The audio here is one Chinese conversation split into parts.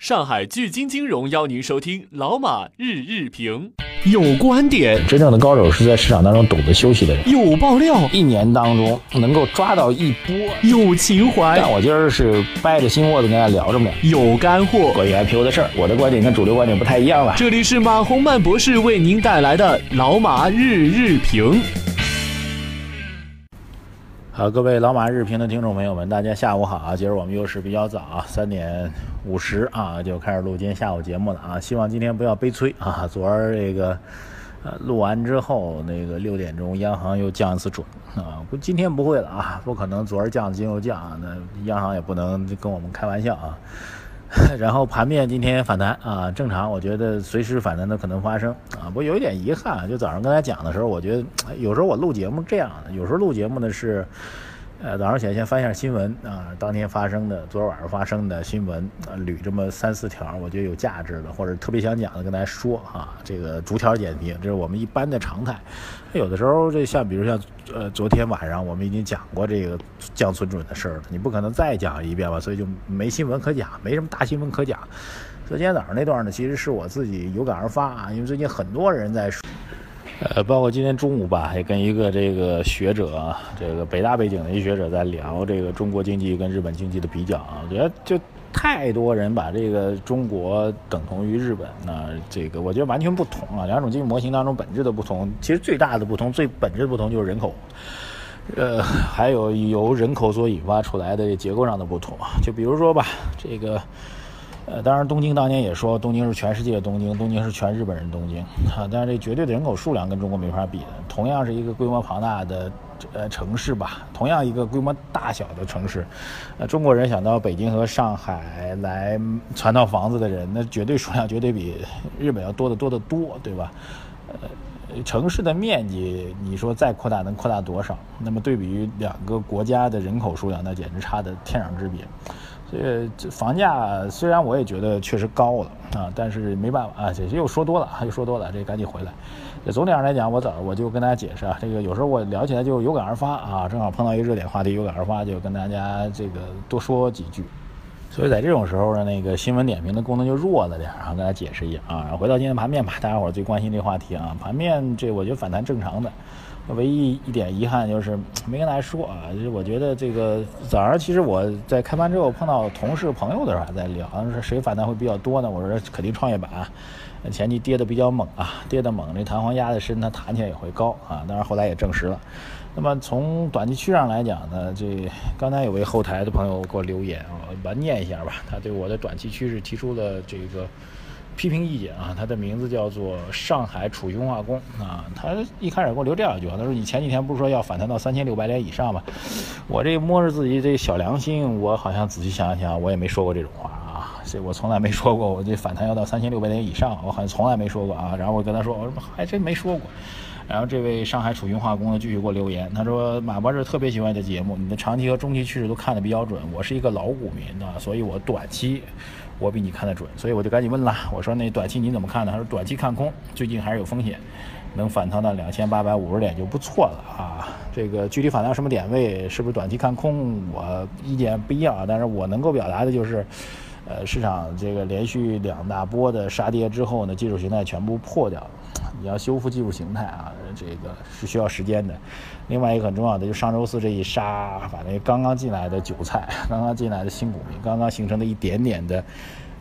上海聚金金融邀您收听老马日日评，有观点，真正的高手是在市场当中懂得休息的人。有爆料，一年当中能够抓到一波。有情怀，但我今儿是掰着心窝子跟大家聊这么点。有干货，关于 IPO 的事儿，我的观点跟主流观点不太一样了。这里是马洪曼博士为您带来的老马日日评。好，各位老马日评的听众朋友们，大家下午好啊！今儿我们又是比较早啊，三点五十啊就开始录今天下午节目了啊。希望今天不要悲催啊。昨儿这个呃录完之后，那个六点钟央行又降一次准啊，不今天不会了啊，不可能昨儿降今又降，那央行也不能跟我们开玩笑啊。然后盘面今天反弹啊，正常，我觉得随时反弹都可能发生啊。不过有一点遗憾，就早上跟他讲的时候，我觉得有时候我录节目这样的，有时候录节目呢是。呃，早上起来先翻一下新闻啊，当天发生的、昨儿晚上发生的新闻啊，捋这么三四条，我觉得有价值的或者特别想讲的，跟大家说哈。这个逐条点评，这是我们一般的常态。有的时候这像比如像呃昨天晚上我们已经讲过这个降存准的事儿了，你不可能再讲一遍吧，所以就没新闻可讲，没什么大新闻可讲。所以今天早上那段呢，其实是我自己有感而发啊，因为最近很多人在说。呃，包括今天中午吧，也跟一个这个学者，这个北大背景的一学者在聊这个中国经济跟日本经济的比较啊。我觉得就太多人把这个中国等同于日本，那这个我觉得完全不同啊。两种经济模型当中本质的不同，其实最大的不同、最本质的不同就是人口，呃，还有由人口所引发出来的结构上的不同。就比如说吧，这个。呃，当然，东京当年也说东京是全世界的东京，东京是全日本人东京啊。但是这绝对的人口数量跟中国没法比的。同样是一个规模庞大的呃城市吧，同样一个规模大小的城市，呃，中国人想到北京和上海来攒套房子的人，那绝对数量绝对比日本要多得多得多，对吧？呃，城市的面积，你说再扩大能扩大多少？那么对比于两个国家的人口数量，那简直差的天壤之别。这这房价虽然我也觉得确实高了啊，但是没办法啊，这又说多了，又说多了，这赶紧回来。这总体上来讲，我早我就跟大家解释啊，这个有时候我聊起来就有感而发啊，正好碰到一个热点话题，有感而发就跟大家这个多说几句。所以在这种时候呢，那个新闻点评的功能就弱了点，然后跟大家解释一下啊。回到今天盘面吧，大家伙最关心这话题啊，盘面这我觉得反弹正常的。唯一一点遗憾就是 没跟大家说啊，就是我觉得这个早上其实我在开盘之后碰到同事朋友的时候还在聊，说谁反弹会比较多呢？我说肯定创业板，前期跌的比较猛啊，跌的猛，这弹簧压的深，它弹起来也会高啊。当然后来也证实了。那么从短期趋势上来讲呢，这刚才有位后台的朋友给我留言啊，把念一下吧，他对我的短期趋势提出了这个。批评意见啊，他的名字叫做上海储运化工啊。他一开始给我留这样一句话，他说：“你前几天不是说要反弹到三千六百点以上吗？”我这摸着自己这小良心，我好像仔细想想，我也没说过这种话啊。这我从来没说过，我这反弹要到三千六百点以上，我好像从来没说过啊。然后我跟他说：“我说还真没说过。”然后这位上海储运化工呢继续给我留言，他说：“马博士特别喜欢你的节目，你的长期和中期趋势都看得比较准。我是一个老股民啊，所以我短期。”我比你看得准，所以我就赶紧问了。我说：“那短期你怎么看呢？”他说：“短期看空，最近还是有风险，能反弹到两千八百五十点就不错了啊。这个具体反弹什么点位，是不是短期看空，我意见不一样啊。但是我能够表达的就是，呃，市场这个连续两大波的杀跌之后呢，技术形态全部破掉了。你要修复技术形态啊，这个是需要时间的。另外一个很重要的，就上周四这一杀，把那刚刚进来的韭菜、刚刚进来的新股民、刚刚形成的一点点的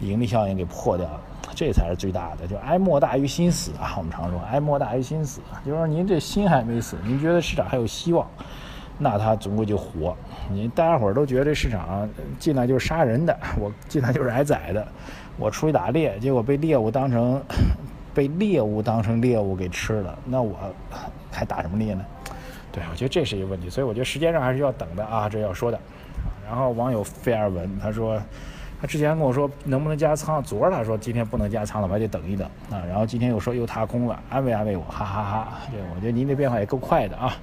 盈利效应给破掉了，这才是最大的。就哀莫大于心死啊！我们常说哀莫大于心死，就是说您这心还没死，您觉得市场还有希望，那它总归就活。你大家伙儿都觉得这市场进来就是杀人的，我进来就是挨宰的，我出去打猎，结果被猎物当成。被猎物当成猎物给吃了，那我还打什么猎呢？对，我觉得这是一个问题，所以我觉得时间上还是要等的啊，这要说的。然后网友费尔文他说，他之前跟我说能不能加仓，昨儿他说今天不能加仓了，我还得等一等啊。然后今天又说又踏空了，安慰安慰我，哈哈哈。对，我觉得您的变化也够快的啊，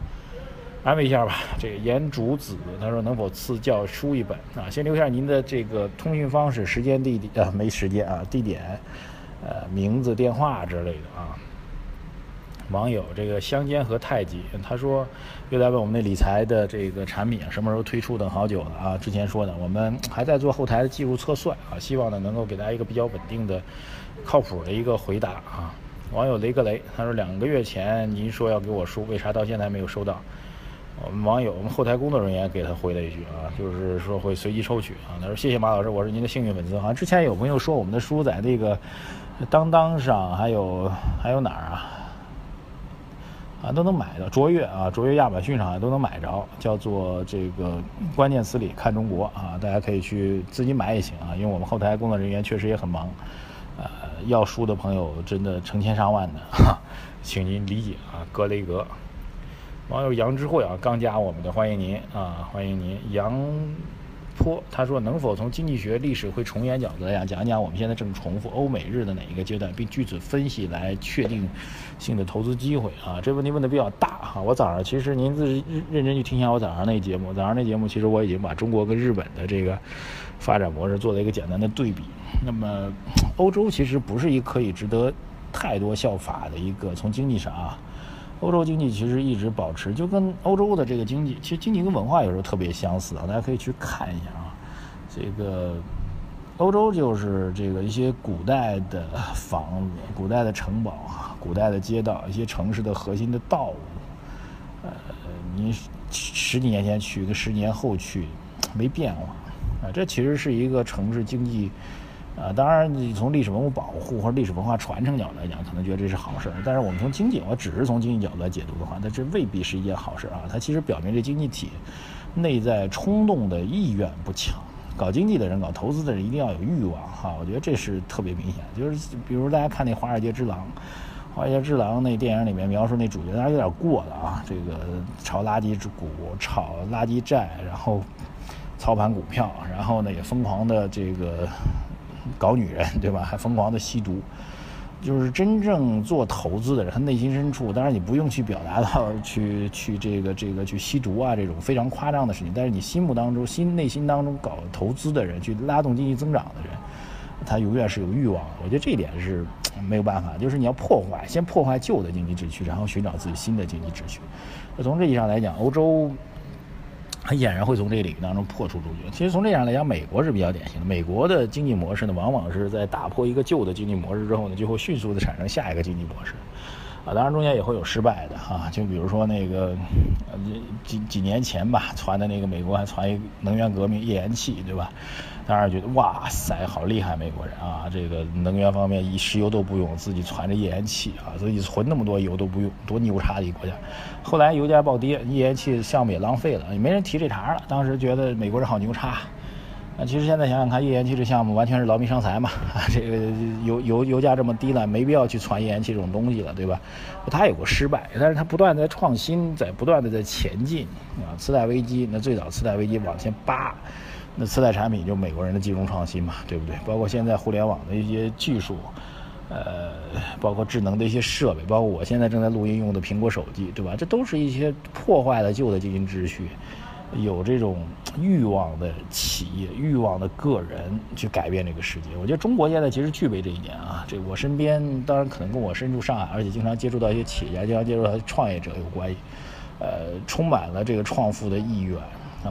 安慰一下吧。这个严竹子他说能否赐教书一本啊？先留下您的这个通讯方式、时间、地点啊，没时间啊，地点。呃，名字、电话之类的啊。网友这个乡间和太极，他说又在问我们那理财的这个产品什么时候推出，等好久了啊。之前说的，我们还在做后台的技术测算啊，希望呢能够给大家一个比较稳定的、靠谱的一个回答啊。网友雷格雷他说两个月前您说要给我书，为啥到现在没有收到？我们网友我们后台工作人员给他回了一句啊，就是说会随机抽取啊。他说谢谢马老师，我是您的幸运粉丝。好像之前有朋友说我们的书在那个当当上，还有还有哪儿啊？啊，都能买到卓越啊，卓越亚马逊上都能买着，叫做这个关键词里看中国啊，大家可以去自己买也行啊，因为我们后台工作人员确实也很忙，呃，要书的朋友真的成千上万的，请您理解啊，格雷格。网友杨智慧啊，刚加我们的，欢迎您啊，欢迎您杨。坡他说：“能否从经济学历史会重演角度来讲，讲讲我们现在正重复欧美日的哪一个阶段，并据此分析来确定性的投资机会啊？这问题问的比较大哈。我早上其实您自认认真去听一下我早上那节目，早上那节目其实我已经把中国跟日本的这个发展模式做了一个简单的对比。那么欧洲其实不是一个可以值得太多效法的一个从经济上啊。”欧洲经济其实一直保持，就跟欧洲的这个经济，其实经济跟文化有时候特别相似啊，大家可以去看一下啊。这个欧洲就是这个一些古代的房子、古代的城堡、古代的街道、一些城市的核心的道路。呃，你十几年前去跟十年后去没变化啊，这其实是一个城市经济。啊，当然，你从历史文物保护或者历史文化传承角度来讲，可能觉得这是好事儿。但是我们从经济，我只是从经济角度来解读的话，那这未必是一件好事儿啊。它其实表明这经济体内在冲动的意愿不强。搞经济的人、搞投资的人一定要有欲望哈，我觉得这是特别明显。就是比如大家看那《华尔街之狼》，《华尔街之狼》那电影里面描述那主角，当然有点过了啊。这个炒垃圾股、炒垃圾债，然后操盘股票，然后呢也疯狂的这个。搞女人，对吧？还疯狂的吸毒，就是真正做投资的人，他内心深处，当然你不用去表达到去去这个这个去吸毒啊这种非常夸张的事情，但是你心目当中、心内心当中搞投资的人，去拉动经济增长的人，他永远是有欲望的。我觉得这一点是没有办法，就是你要破坏，先破坏旧的经济秩序，然后寻找自己新的经济秩序。那从这意义上来讲，欧洲。他俨然会从这个领域当中破除出去。其实从这样来讲，美国是比较典型的。美国的经济模式呢，往往是在打破一个旧的经济模式之后呢，就会迅速的产生下一个经济模式。啊，当然中间也会有失败的哈，就比如说那个几几年前吧，传的那个美国还传一能源革命页岩气，对吧？当然觉得哇塞，好厉害美国人啊！这个能源方面一石油都不用，自己传着页岩气啊，自己存那么多油都不用，多牛叉的一个国家。后来油价暴跌，页岩气项目也浪费了，也没人提这茬了。当时觉得美国人好牛叉，啊，其实现在想想看，页岩气这项目完全是劳民伤财嘛。啊，这个油油油价这么低了，没必要去传页岩气这种东西了，对吧？它有过失败，但是它不断在创新，在不断的在前进啊。次贷危机，那最早次贷危机往前扒。那次贷产品就美国人的金融创新嘛，对不对？包括现在互联网的一些技术，呃，包括智能的一些设备，包括我现在正在录音用的苹果手机，对吧？这都是一些破坏了旧的经济秩序，有这种欲望的企业、欲望的个人去改变这个世界。我觉得中国现在其实具备这一点啊。这我身边当然可能跟我身处上海，而且经常接触到一些企业家、经常接触到创业者有关系，呃，充满了这个创富的意愿。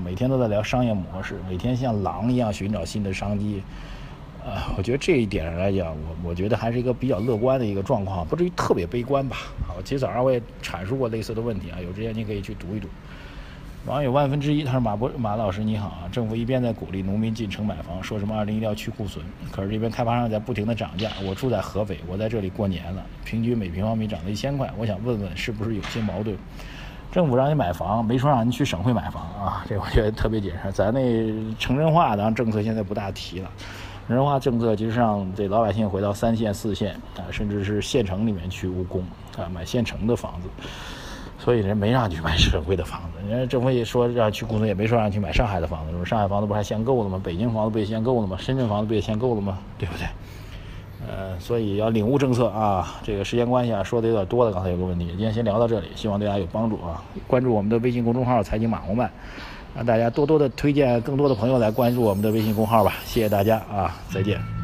每天都在聊商业模式，每天像狼一样寻找新的商机，呃，我觉得这一点上来讲，我我觉得还是一个比较乐观的一个状况，不至于特别悲观吧。好，其实早上我也阐述过类似的问题啊，有时间你可以去读一读。网友万分之一，他说马博马老师你好啊，政府一边在鼓励农民进城买房，说什么二零一要去库存，可是这边开发商在不停的涨价。我住在合肥，我在这里过年了，平均每平方米涨了一千块，我想问问是不是有些矛盾？政府让你买房，没说让你去省会买房啊，这我觉得特别谨慎。咱那城镇化当政策现在不大提了，城镇化政策其实让这老百姓回到三线、四线啊，甚至是县城里面去务工啊，买县城的房子。所以人没让你去买省会的房子，人家政府也说让去工作，也没说让你去买上海的房子。上海房子不还限购了吗？北京房子不也限购了吗？深圳房子不也限购了吗？对不对？呃，所以要领悟政策啊。这个时间关系啊，说的有点多了。刚才有个问题，今天先聊到这里，希望对大家有帮助啊。关注我们的微信公众号“财经马红漫”，让大家多多的推荐更多的朋友来关注我们的微信公号吧。谢谢大家啊，再见。